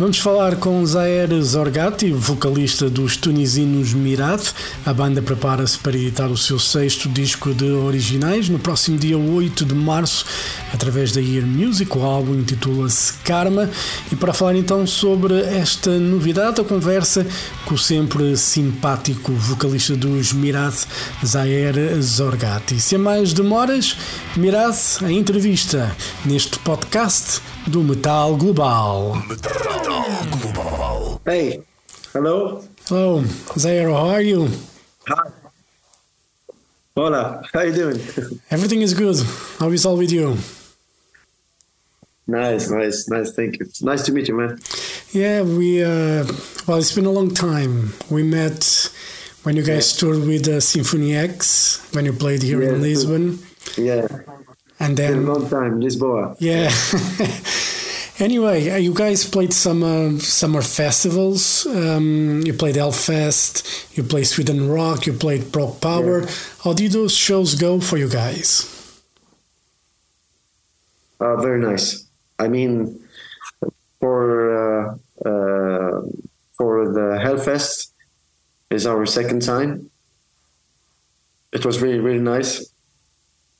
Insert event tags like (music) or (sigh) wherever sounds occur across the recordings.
vamos falar com Zaer Zorgati, vocalista dos tunisinos Mirat. A banda prepara-se para editar o seu sexto disco de originais no próximo dia 8 de março, através da Ear Music. O álbum intitula-se Karma. E para falar então sobre esta novidade, a conversa com o sempre simpático vocalista dos Mirat, Zaer Zorgati. Sem mais demoras, Mirat a entrevista neste podcast do Metal Global. Metal Global. Hey, hello. Hello, Zaher, how are you? Hi. Hola, how are you doing? (laughs) Everything is good. How is all with you? nice, nice, nice. Thank you. It's nice to meet you, man. Yeah, we, uh, well, it's been a long time. We met when you guys toured with uh, Symphony X, when you played here in Lisbon. Yeah, And been a then, long time, Lisboa. yeah. (laughs) anyway, uh, you guys played some uh, summer festivals. Um, you played Hellfest, you played Sweden Rock, you played Prog Power. How did those shows go for you guys? Uh, very nice. I mean, for uh, uh, for the Hellfest is our second time. It was really really nice.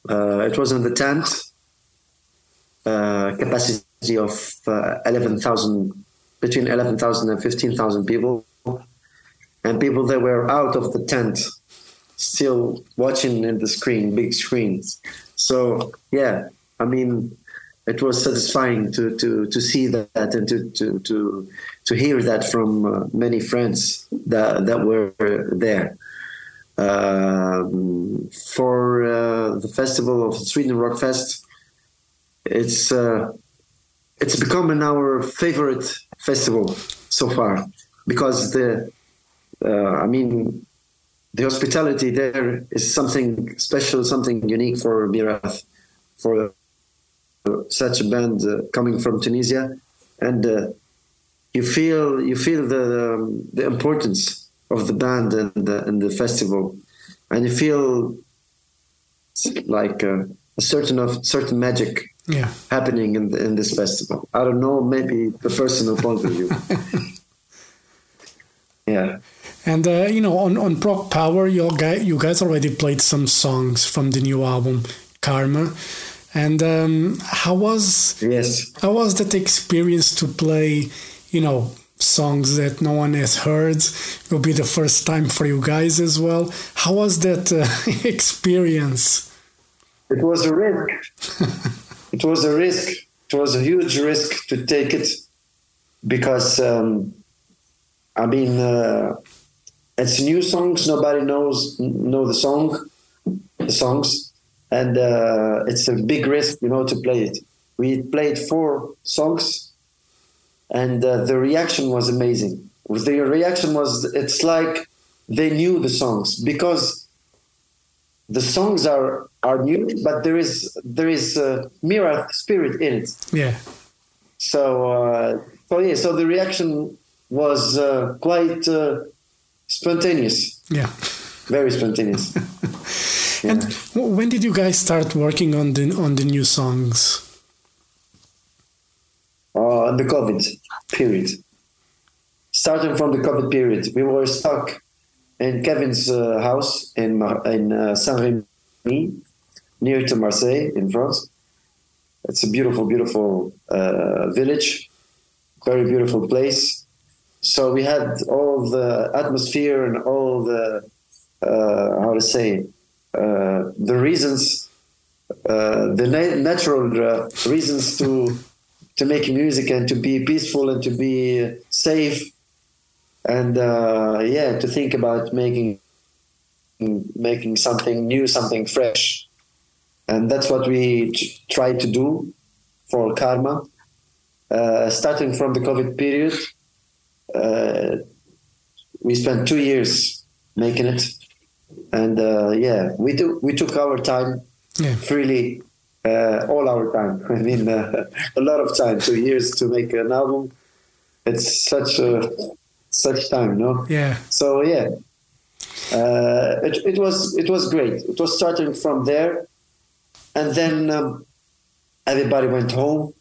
Uh, it was in the tent, uh, capacity of uh, eleven thousand, between 11,000 and 15,000 people, and people that were out of the tent, still watching in the screen, big screens. So yeah, I mean, it was satisfying to to to see that and to to to to hear that from uh, many friends that that were there. Um, for uh, the festival of Sweden Rock Fest, it's uh, it's becoming our favorite festival so far because the uh, I mean the hospitality there is something special, something unique for Myrath, for such a band uh, coming from Tunisia, and uh, you feel you feel the um, the importance of the band and the, and the festival, and you feel like uh, a certain of certain magic Yeah. happening in in this festival. I don't know, maybe the personal point of view. (laughs) yeah. And uh, you know, on on Prog Power, you guys, you guys already played some songs from the new album Karma. And um, how was Yes. how was that experience to play? You know, songs that no one has heard. It will be the first time for you guys as well. How was that uh, (laughs) experience? It was a risk. (laughs) it was a risk. It was a huge risk to take it because, um, I mean, uh, it's new songs. Nobody knows know the song, the songs, and uh, it's a big risk, you know, to play it. We played four songs, and uh, the reaction was amazing. The reaction was it's like they knew the songs because the songs are are new, but there is there is a Myrath spirit in it. Yeah, So uh, so yeah, so the reaction was uh, quite uh, spontaneous, yeah. very spontaneous. (laughs) And when did you guys start working on the on the new songs? In the COVID period. Starting from the COVID period, we were stuck in Kevin's uh, house in in uh, Saint-Rémy, near to Marseille in France. It's a beautiful, beautiful uh, village, very beautiful place. So we had all the atmosphere and all the uh, how to say uh, the reasons, uh, the na- natural reasons to to make music and to be peaceful and to be safe. And uh, yeah to think about making making something new something fresh. And that's what we t- try to do for karma. Uh, starting from the covid period uh, we spent two years making it. And uh, yeah we do we took our time Yeah. freely uh, all our time. (laughs) I mean, uh, a lot of time, two years to make an album. It's such a such time, no? Yeah. So yeah, uh, it, it was it was great. It was starting from there, and then um, everybody went home,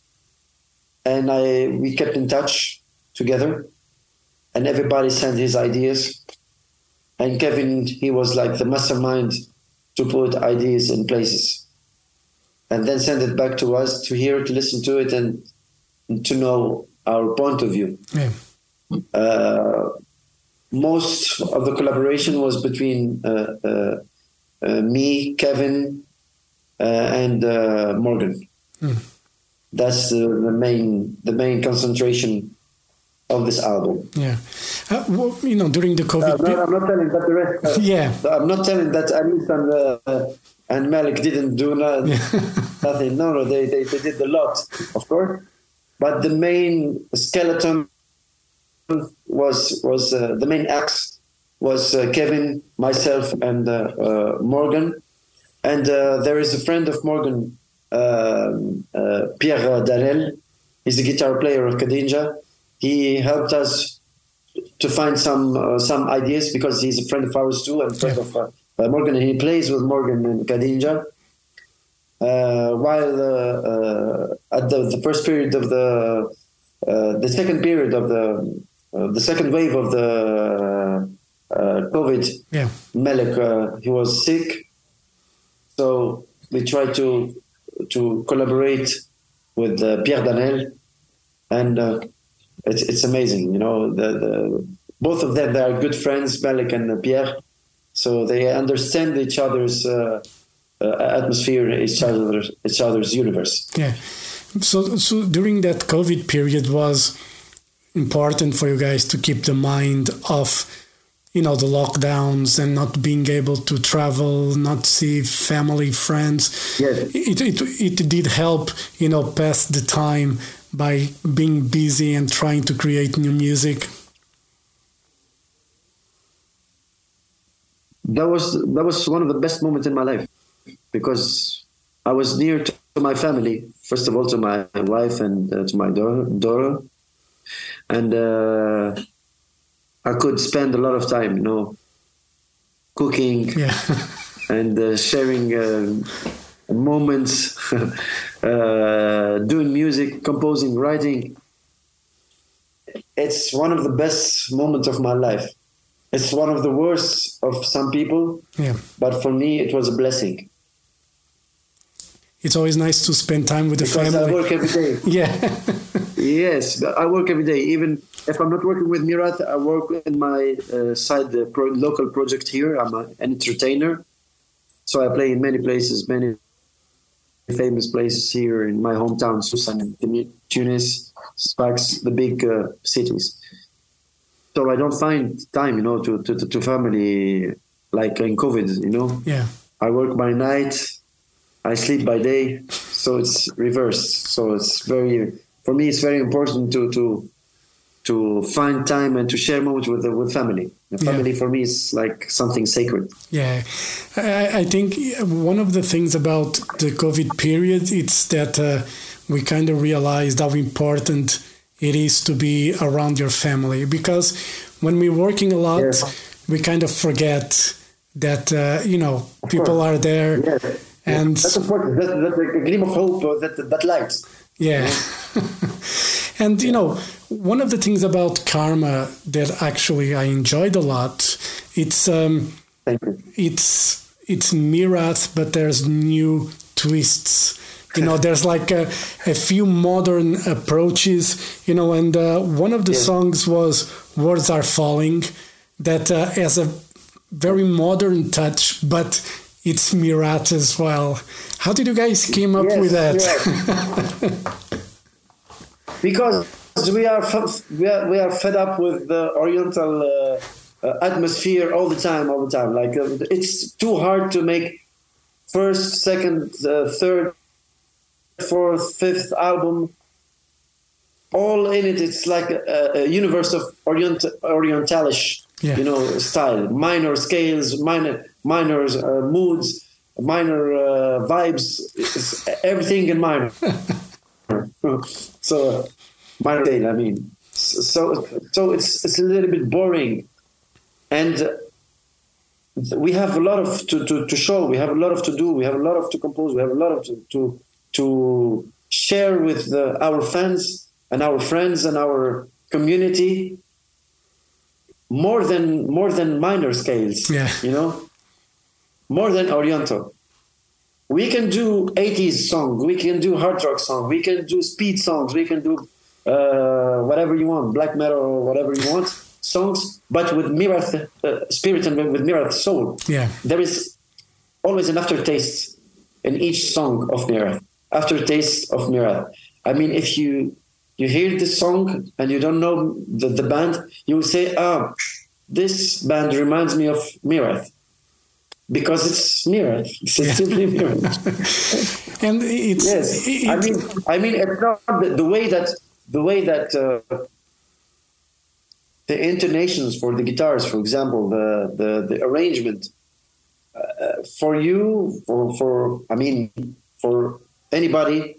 and I we kept in touch together, and everybody sent his ideas, and Kevin he was like the mastermind to put ideas in places, and then send it back to us to hear to listen to it and to know our point of view. Yeah. Uh, most of the collaboration was between uh, uh, uh, me, Kevin, uh, and uh, Morgan. Hmm. That's the, the main the main concentration of this album. Yeah. Uh, well, you know, during the Uh, COVID. no, I'm not telling that the rest. uh, (laughs) yeah. I'm not telling that and uh, and Malik didn't do no, (laughs) nothing. No, no, they, they they did a lot, of course. But the main skeleton was was uh, the main axe was uh, Kevin, myself, and uh, uh, Morgan. And uh, there is a friend of Morgan, um, uh, Pierre Danel. He's the guitar player of Kadinja. He helped us to find some uh, some ideas because he's a friend of ours too and friend Yeah. of uh, Morgan. He plays with Morgan and Kadinja. Uh, while uh, uh, at the, the first period of the uh, the second period of the the second wave of the uh, COVID, Yeah. Malik uh, he was sick, so we tried to to collaborate with uh, Pierre Danel, and uh, it's it's amazing. You know, the, the both of them they are good friends, Malik and Pierre, so they understand each other's uh, uh, atmosphere, each other's each other's universe. Yeah. So, so during that COVID period was important for you guys to keep the mind off, you know, the lockdowns and not being able to travel, not see family, friends. Yes. It, it, it did help, you know, pass the time by being busy and trying to create new music. That was that was one of the best moments in my life because I was near to my family. First of all, to my wife and uh, to my daughter, daughter. and uh, I could spend a lot of time, you know, cooking Yeah. (laughs) and uh, sharing uh, moments, (laughs) uh, doing music, composing, writing. It's one of the best moments of my life. It's one of the worst of some people, yeah. but for me, it was a blessing It's always nice to spend time with the because I work every day. (laughs) Yeah. yes, I work every day. Even if I'm not working with Myrath, I work in my uh, side the pro- local project here. I'm a, an entertainer, so I play in many places, many famous places here in my hometown, Susan, Tunis, Sfax, the big uh, cities. So I don't find time, you know, to, to, to, family like in COVID, you know. yeah. I work by night, I sleep by day, so it's reversed. So it's very, for me, it's very important to to to find time and to share moments with the, with family. The Yeah. family for me is like something sacred. Yeah, I, I think one of the things about the COVID period it's that uh, we kind of realized how important it is to be around your family because when we're working a lot, we kind of forget that uh, you know people course. are there, and that's important. That, that a gleam of hope, uh, that that light. yeah. (laughs) and you know, one of the things about karma that actually I enjoyed a lot, it's um, it's it's Myrath, but there's new twists. You know, there's like a, a few modern approaches. You know, and uh, one of the Yeah. songs was "Words Are Falling," that uh, has a very modern touch, but it's Myrath as well. How did you guys came up Yes, with that? yes. (laughs) because we are f- we are we are fed up with the Oriental uh, uh, atmosphere all the time, all the time. Like uh, it's too hard to make first, second, uh, third, fourth, fifth album. All in it, it's like a, a universe of Orient Orientalish, Yeah. you know, style. Minor scales, minor minor uh, moods, minor uh, vibes. It's everything in minor. (laughs) so uh, minor scale, I mean. so so it's it's a little bit boring, and we have a lot of to, to, to show. We have a lot of to do. We have a lot of to compose. We have a lot of to to, to share with the, our fans and our friends and our community. More than more than minor scales. Yeah. You know, more than Oriental. We can do 80s song We can do hard rock song We can do speed songs. We can do uh, whatever you want, black metal or whatever you want songs, but with Myrath uh, spirit and with Myrath soul. Yeah. There is always an aftertaste in each song of Myrath. Aftertaste of Myrath. I mean, if you you hear this song and you don't know the, the band, you will say, ah, this band reminds me of Myrath. Because it's Myrath. (laughs) It's simply Myrath. (laughs) And it's Yes, it- I mean, I mean, it's not the, the way that the way that uh, the intonations for the guitars, for example, the the, the arrangement uh, for you, for for I mean, for anybody,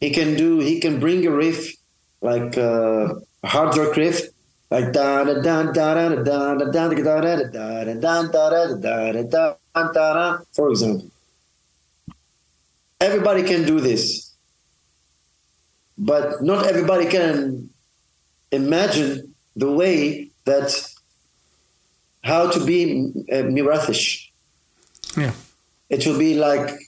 he can do. He can bring a riff like uh, hard rock riff. Like da da da da da da da da da da da da da da da da da da da for example everybody can do this but not everybody can imagine the way that how to be uh, mirathish yeah. it will be like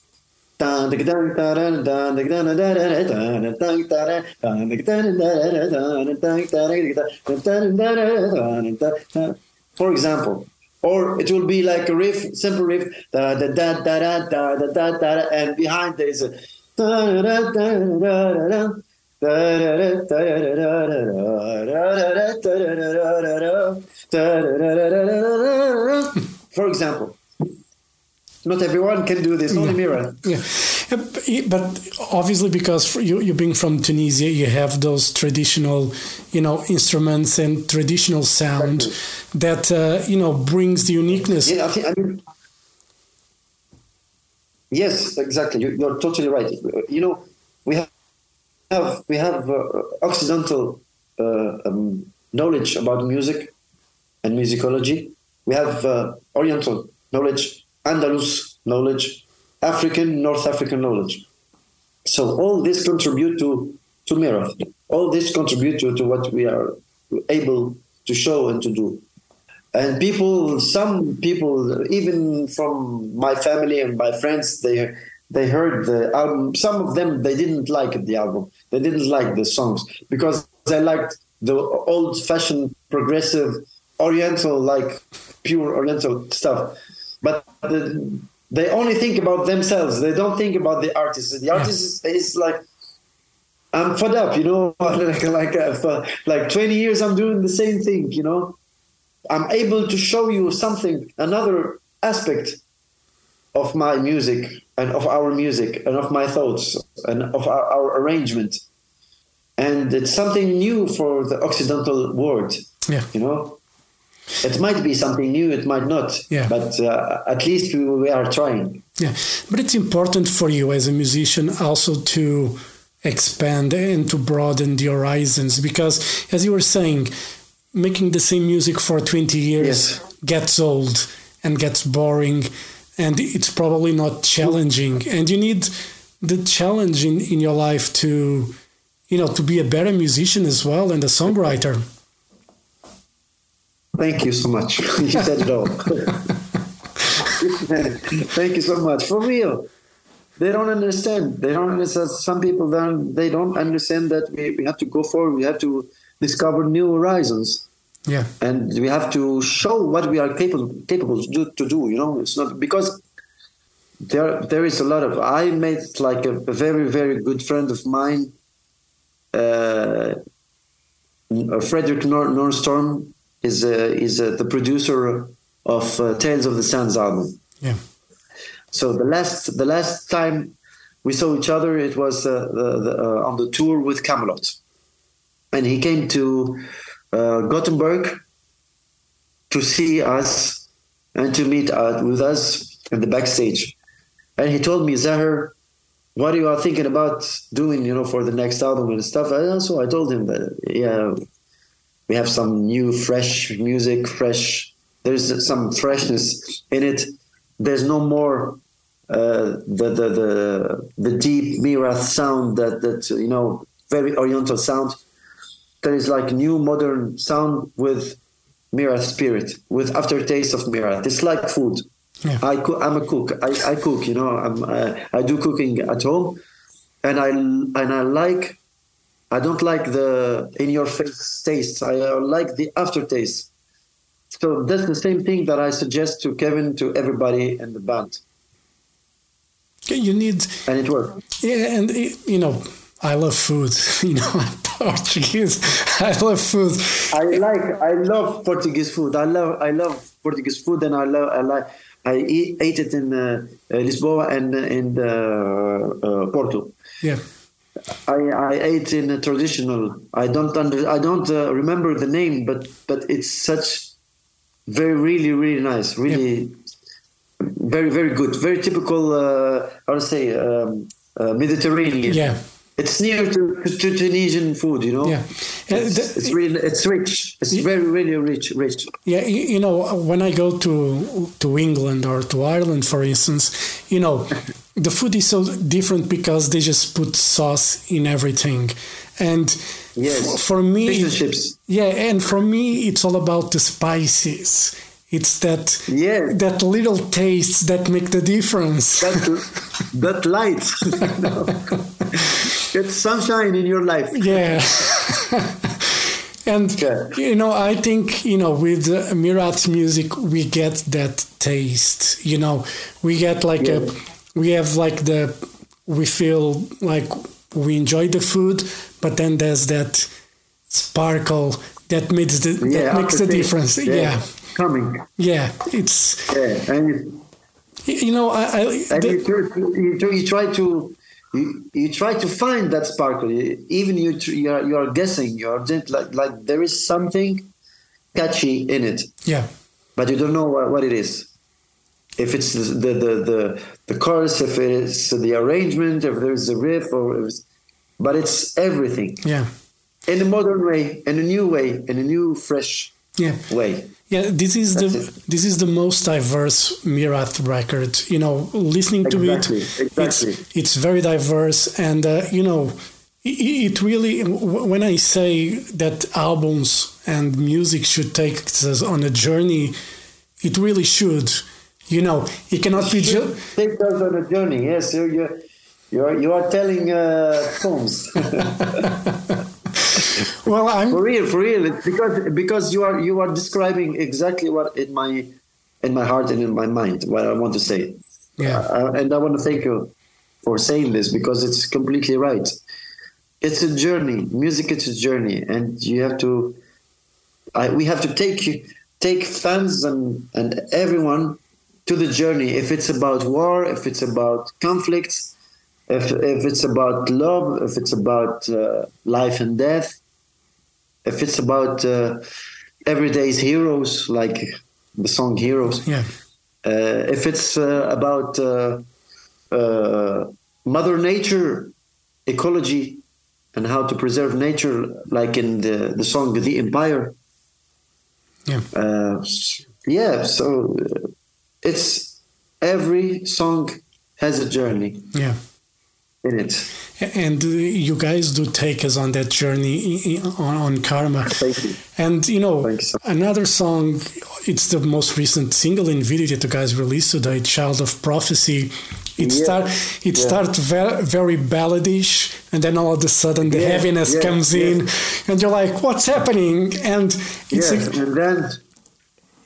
for example or it will be like a riff simple riff da da da da da da da da and behind there is a for example not everyone can do this only Yeah, Uh, but obviously because for you you being from Tunisia, you have those traditional, you know, instruments and traditional sound that uh, you know brings the uniqueness. Yeah, I think. I mean, yes, exactly. You, you're totally right. You know, we have have we have uh, Occidental uh, um, knowledge about music and musicology. We have uh, Oriental knowledge, Andalus knowledge, African, North African knowledge. So all this contribute to to Myrath. All this contribute to, to what we are able to show and to do and people some people even from my family and my friends they they heard the album some of them they didn't like the album they didn't like the songs because they liked the old fashioned progressive oriental like pure oriental stuff but the, they only think about themselves they don't think about the artist the artist is, is like I'm fed up, you know, (laughs) like like uh, for like 20 years I'm doing the same thing, you know. I'm able to show you something, another aspect of my music and of our music and of my thoughts and of our, our arrangement. And it's something new for the Occidental world, Yeah. you know. It might be something new, it might not, Yeah. but uh, at least we, we are trying. Yeah, but it's important for you as a musician also to expand and to broaden the horizons because, as you were saying, making the same music for 20 years Yes. gets old and gets boring and it's probably not challenging and you need the challenge in, in your life to you know to be a better musician as well and a songwriter Thank you so much. (laughs) you said it all. (laughs) Thank you so much. For real. They don't understand. They don't understand. Some people don't. They don't understand that we, we have to go forward. We have to discover new horizons, yeah and we have to show what we are capable capable to do. To do. You know, it's not because there there is a lot of. I made like a, a very very good friend of mine, uh, Fredrik Nor- Nordström is uh, is uh, the producer of uh, Tales of the Sands album. yeah So the last the last time we saw each other, it was uh, the, the, uh, on the tour with Kamelot, and he came to uh, Gothenburg to see us and to meet uh, with us in the backstage. And he told me, Zaher, what are you thinking about doing, you know, for the next album and stuff? And so I told him that, yeah, we have some new, fresh music, fresh. There's some freshness in it. There's no more uh, the, the the the deep Myrath sound that that you know very Oriental sound. There is like new modern sound with Myrath spirit, with aftertaste of Myrath. It's like food. Yeah. I cook, I'm a cook. I, I cook. You know, I'm, I, I do cooking at home, and I and I like. I don't like the in your face taste. I uh, like the aftertaste. So that's the same thing that I suggest to Kevin to everybody in the band, You need, and it worked. yeah, and eh, you know, I love food. (laughs) You know, I'm Portuguese. (laughs) I love food. I like I love Portuguese food. I love I love Portuguese food, and I love I like I eat, ate it in uh, uh, Lisboa and uh, in uh, uh, Porto. Yeah, I, I ate in a traditional. I don't under, I don't uh, remember the name, but but it's such very really really nice, really very very good, very typical. Uh, how to say um, uh, Mediterranean. yeah, It's near to, to Tunisian food, you know. yeah. Uh, It's, the- it's really it's rich. It's very really rich rich. Yeah, you, you know, when I go to to England or to Ireland, for instance, you know, the food is so different because they just put sauce in everything, and Yes. for me, and yeah, and for me, it's all about the spices. It's that Yeah. that little tastes that make the difference. That (laughs) that light. (laughs) it's sunshine in your life. yeah. (laughs) And Yeah. you know, I think you know with uh, Myrath's music we get that taste. You know, we get like a, Yeah. We have like the, we feel like we enjoy the food, but then there's that sparkle that makes the Yeah, that makes the difference. Yeah, Coming. yeah. It's Yeah, and you, you know I, I and the- you, tr- you, try to you, you try to find that sparkle. Even you, you are, you are guessing. You are just like like there is something catchy in it, yeah but you don't know what, what it is. If it's the the, the the chorus, if it's the arrangement, if there's a riff, or if it's, but it's everything yeah in a modern way, in a new way, in a new fresh yeah. way. Yeah, this is That's the it. this is the most diverse Myrath record. You know, listening to Exactly, it, exactly. it's it's very diverse, and uh, you know, it, it really. When I say that albums and music should take us on a journey, it really should. You know, it cannot be just. Take us on a journey. Yes, you you you are, you are telling uh, poems. (laughs) Well, I'm for real, for real. It's because because you are you are describing exactly what in my in my heart and in my mind what I want to say. Yeah. Uh, and I want to thank you for saying this because it's completely right. It's a journey. Music is a journey, and you have to. I, we have to take take fans and and everyone to the journey. If it's about war, if it's about conflicts, if if it's about love, if it's about uh, life and death, if it's about uh, everyday's heroes like the song "Heroes," yeah, uh, if it's uh, about uh, uh, Mother Nature, ecology, and how to preserve nature, like in the the song "The Empire." yeah, Uh, yeah, so uh, it's every song has a journey yeah. in it. And you guys do take us on that journey on, on Karma. Thank you. And you know, you so another song, it's the most recent single in video that you guys released today, Child of Prophecy. It Yeah. start it Yeah. starts very, very balladish, and then all of a sudden the Yeah, heaviness yeah, comes yeah. in, and you're like, "What's happening?" And it's Yes, a- and then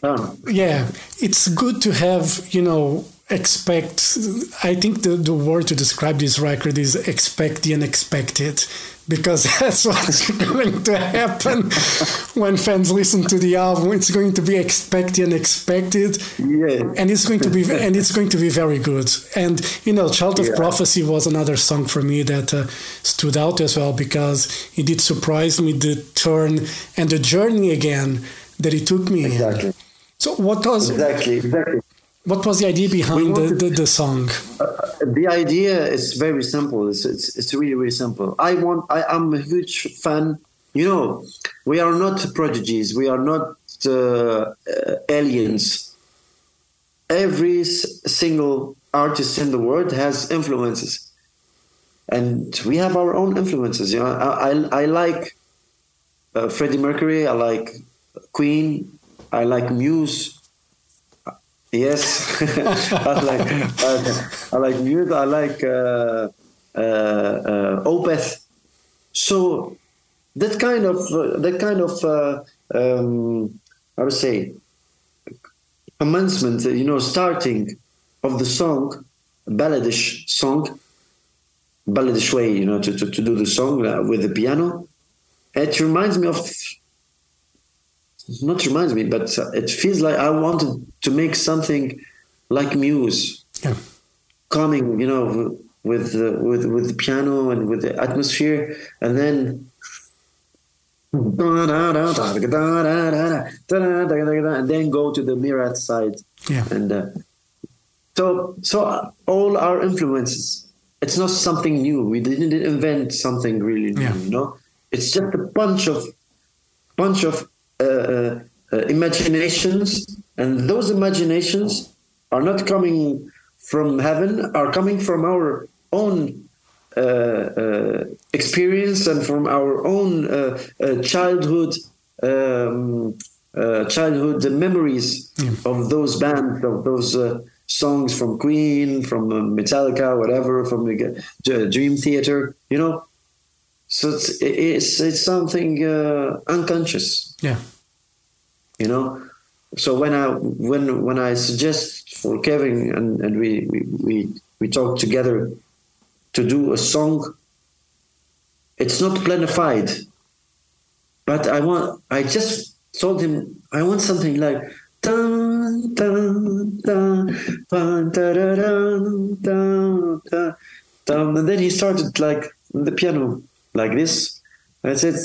um, yeah, it's good to have, you know, expect. I think the, the word to describe this record is expect the unexpected because (laughs) that's what's (laughs) going to happen (laughs) when fans listen to the album. It's going to be expect the unexpected. yeah, And it's going to be and it's going to be very good. And you know, Child of Yeah. Prophecy was another song for me that uh, stood out as well because it did surprise me the turn and the journey again that it took me in. So what was exactly, exactly. what was the idea behind the, wanted- the, the song? the idea is very simple. It's, it's it's really really simple. I want. I am a huge fan you know, we are not prodigies. We are not uh, uh, aliens. Every s- single artist in the world has influences, and we have our own influences. You know, I I, I like uh, Freddie Mercury. I like Queen. I like Muse. Yes, (laughs) I like I, I like Muse. I like uh, uh, uh, Opeth. So that kind of uh, that kind of uh, um, I would say commencement, you know, starting of the song, balladish song, balladish way, you know, to, to, to do the song uh, with the piano. It reminds me of not reminds me, but uh, it feels like I wanted to make something like Muse, Yeah. coming, you know, with the, with with the piano and with the atmosphere, and then and then go to the Myrath side, Yeah. and uh, so so all our influences. It's not something new. We didn't invent something really new. Yeah. You know, it's just a bunch of bunch of uh, uh, uh, imaginations, and those imaginations are not coming from heaven, are coming from our own uh, uh, experience and from our own uh, uh, childhood. Um, uh, childhood memories of those bands, of those uh, songs from Queen, from uh, Metallica, whatever, from the uh, Dream Theater, you know. So it's it's it's something uh, unconscious, Yeah. You know. So when I when when I suggest for Kevin and, and we, we we we talk together to do a song, it's not planified, but I want I just told him I want something like dun dun dun dun dun dun dun dun and then he started like the piano like this. I said,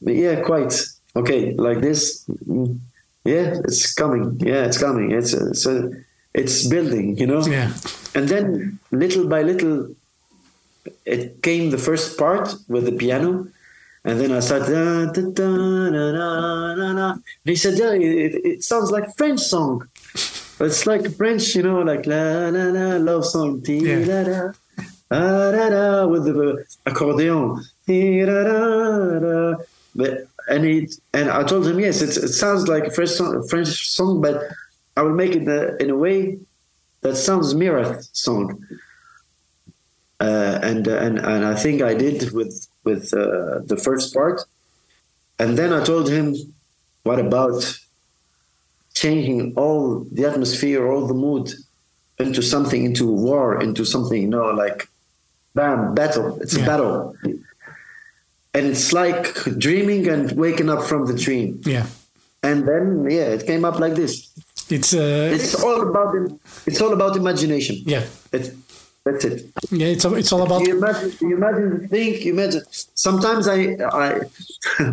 yeah, quite okay, like this. Yeah, it's coming. Yeah, it's coming. It's it's it's building. You know. Yeah. And then little by little, it came the first part with the piano, and then I started. Da, da, da. And he said, "Yeah, it, it sounds like French song. It's like French, you know, like la la la love song, da da, ah, da da, with the accordion, dee da da da." But and it and I told him, yes, it's, it sounds like a French song, French song, but I will make it in a, in a way that sounds Myrath song. Uh, and and and I think I did with with uh, the first part, and then I told him, "What about changing all the atmosphere, all the mood, into something, into war, into something, you know, like, bam, battle. It's Yeah. a battle, and it's like dreaming and waking up from the dream. Yeah. And then, yeah, it came up like this. It's uh It's all about it's all about imagination. yeah. It's, that's it. Yeah, it's it's all about You imagine, you imagine, think, you imagine. Sometimes I, I, (laughs)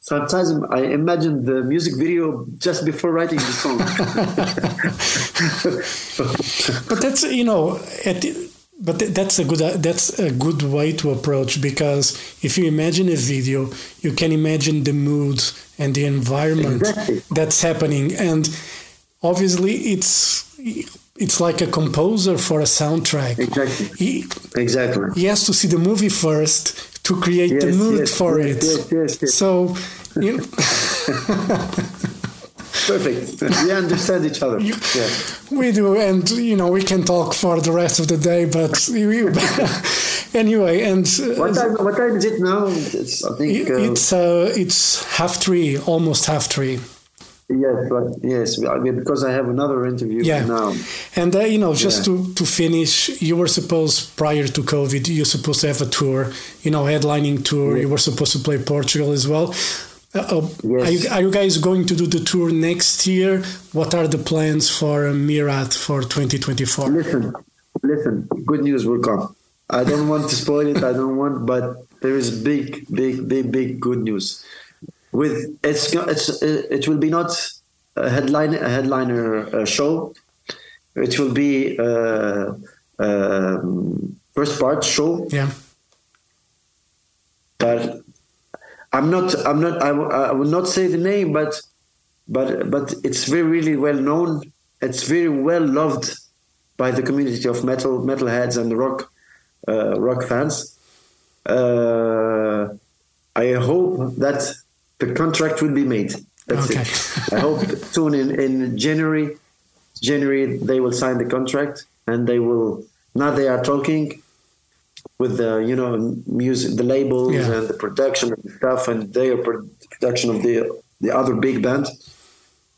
sometimes I imagine the music video just before writing the song. (laughs) but that's you know at the- but th- that's a good uh, that's a good way to approach because if you imagine a video you can imagine the mood and the environment Exactly. that's happening and obviously it's it's like a composer for a soundtrack Exactly. he, exactly. he has to see the movie first to create the mood yes, for yes, it yes, yes, yes. so you know, (laughs) (laughs) Perfect. We understand each other. Yeah. We do, and you know we can talk for the rest of the day. But we, (laughs) anyway, and uh, What time? What time is it now? It's, I think. Uh, it's uh, it's half three, almost half three. yes, but yes, because I have another interview Yeah, now. and uh, you know, just Yeah. to to finish, you were supposed prior to COVID, you were supposed to have a tour, you know, headlining tour. You were supposed to play Portugal as well. Uh, uh, Yes. are, you, are you guys going to do the tour next year? What are the plans for uh, Myrath for 2024? Listen, listen. Good news will come. I don't want to spoil it. I don't want, but there is big, big, big, big good news. With it's it's it will be not a headline a headliner uh, show. It will be uh, um, first part show, Yeah, but I'm not. I'm not. I, w- I will not say the name, but but but it's very really well known. It's very well loved by the community of metal metalheads and rock uh, rock fans. Uh, I hope that the contract will be made. That's Okay. it. (laughs) I hope soon in, in January, January they will sign the contract and they will. Now they are talking with the you know music, the labels Yeah. and the production and stuff, and their production of the the other big band,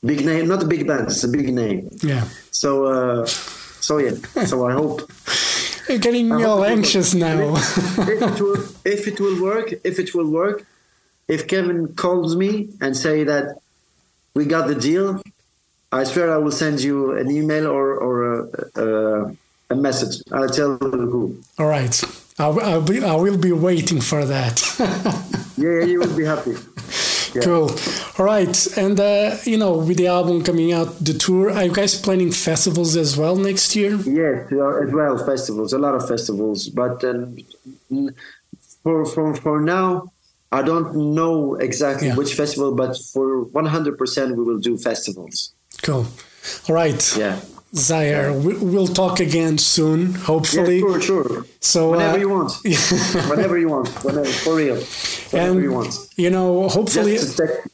big name, not a big band, it's a big name. Yeah. So uh, so yeah, so I hope (laughs) You're getting me all anxious now. if it will if it will work, if it will work, if Kevin calls me and say that we got the deal, I swear I will send you an email or or a, a, a message. I'll tell you who. all right. I'll, be, I will be waiting for that. (laughs) Yeah, you will be happy. (laughs) Yeah. Cool. All right. And, uh, you know, with the album coming out, the tour, are you guys planning festivals as well next year? Yes, as well festivals, a lot of festivals. But um, for for for now, I don't know exactly Yeah. which festival, but for one hundred percent, we will do festivals. Cool. All right. Yeah. Zaher, we, we'll talk again soon, Yeah, hopefully. sure, sure. So, Whenever uh, you want. (laughs) Whenever you want. Whenever, for real. Whenever and, you want. you know, hopefully. Just to text-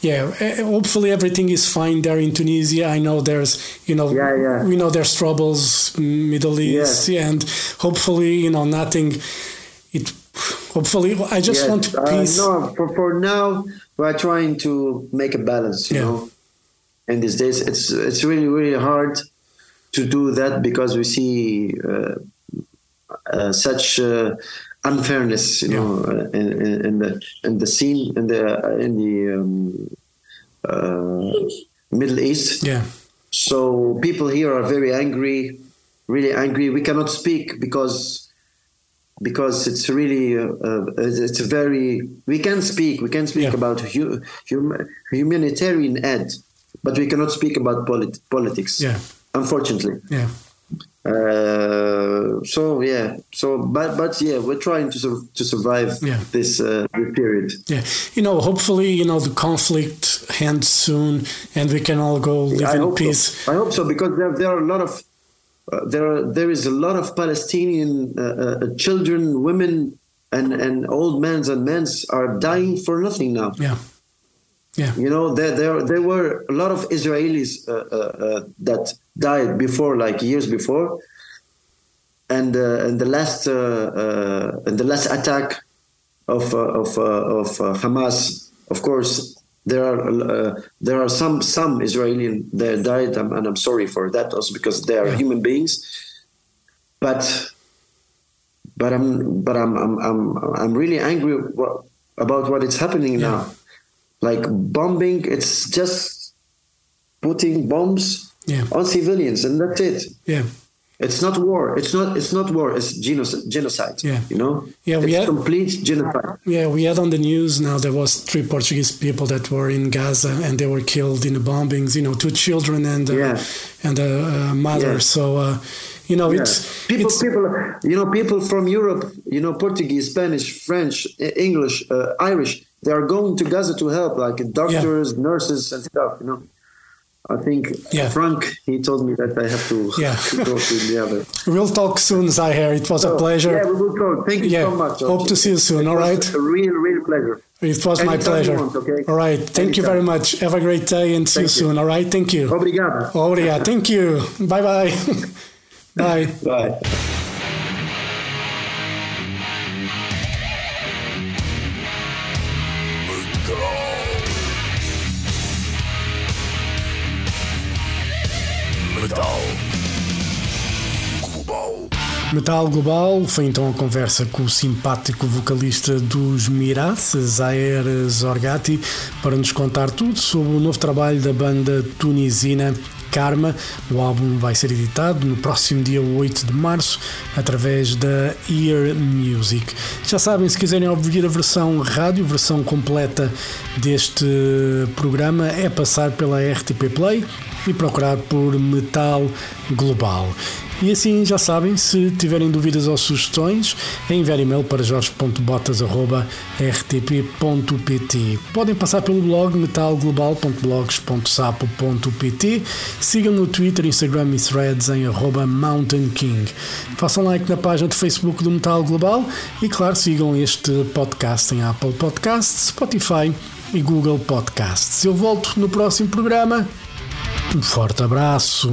Yeah, uh, hopefully everything is fine there in Tunisia. I know there's, you know, Yeah, yeah. we know there's troubles, Middle East, and hopefully, you know, nothing. It, hopefully, I just Yes, want uh, peace. no, for, for now, we're trying to make a balance, you Yeah. know. And these days, it's it's really, really hard to do that because we see uh, uh, such uh, unfairness, you Yeah. know, uh, in, in, in the in the scene in the in the um, uh, Middle East. Yeah, So people here are very angry, really angry. We cannot speak because because it's really uh, it's very we can speak we can speak Yeah. about hu- hum- humanitarian aid, but we cannot speak about polit- politics. yeah, Unfortunately. yeah. Uh, so yeah. So but but yeah, we're trying to sur- to survive Yeah. this uh, period. Yeah, you know, hopefully, you know, the conflict ends soon, and we can all go live I in hope peace. So. I hope so because there, there are a lot of uh, there are there is a lot of Palestinian uh, uh, children, women, and and old men and men are dying for nothing now. Yeah, yeah, You know, there there there were a lot of Israelis uh, uh, uh, that died before, like years before, and uh, and the last uh, and the last attack of uh, of uh, of uh, Hamas, of course, there are uh, there are some some Israeli that died, and I'm sorry for that also because they are Yeah. human beings, but but I'm but I'm I'm I'm, I'm really angry about what is happening Yeah. now like bombing it's just putting bombs yeah, on civilians and that's it yeah, it's not war it's not it's not war it's genocide genocide Yeah. you know Yeah, we it's had- complete genocide yeah. We had on the news now there was three Portuguese people that were in Gaza and they were killed in the bombings. You know, two children and uh, Yeah. and a uh, mother. Yeah. So uh, you know, Yeah. it's people it's, people you know people from europe you know portuguese spanish french english uh, irish they are going to gaza to help like doctors nurses and stuff you know i think Yeah. frank he told me that i have to, Yeah. (laughs) to go to the other We'll talk soon, Zaher. It was a oh, pleasure. yeah we will talk thank you Yeah. so much Hope to see you soon. It All was a real real pleasure It was my Anytime you pleasure. want, okay? All right. Thank you very much. Have a great day and see Thank you. soon. All right. Thank you. obrigado Obrigado. Thank you. Bye-bye. (laughs) bye. bye. Metal Global foi então a conversa com o simpático vocalista dos Miraz, Zaire Zorgati, para nos contar tudo sobre o novo trabalho da banda tunisina Karma. O álbum vai ser editado no próximo dia 8 de março através da Ear Music. Já sabem, se quiserem ouvir a versão rádio, versão completa deste programa, é passar pela RTP Play e procurar por Metal Global. E assim já sabem, se tiverem dúvidas ou sugestões, enviar e-mail para jorge.botas.rtp.pt. Podem passar pelo blog metalglobal.blogs.sapo.pt. Sigam no Twitter, Instagram e threads em arroba Mountain King. Façam like na página de Facebook do Metal Global e, claro, sigam este podcast em Apple Podcasts, Spotify e Google Podcasts. Eu volto no próximo programa. Um forte abraço.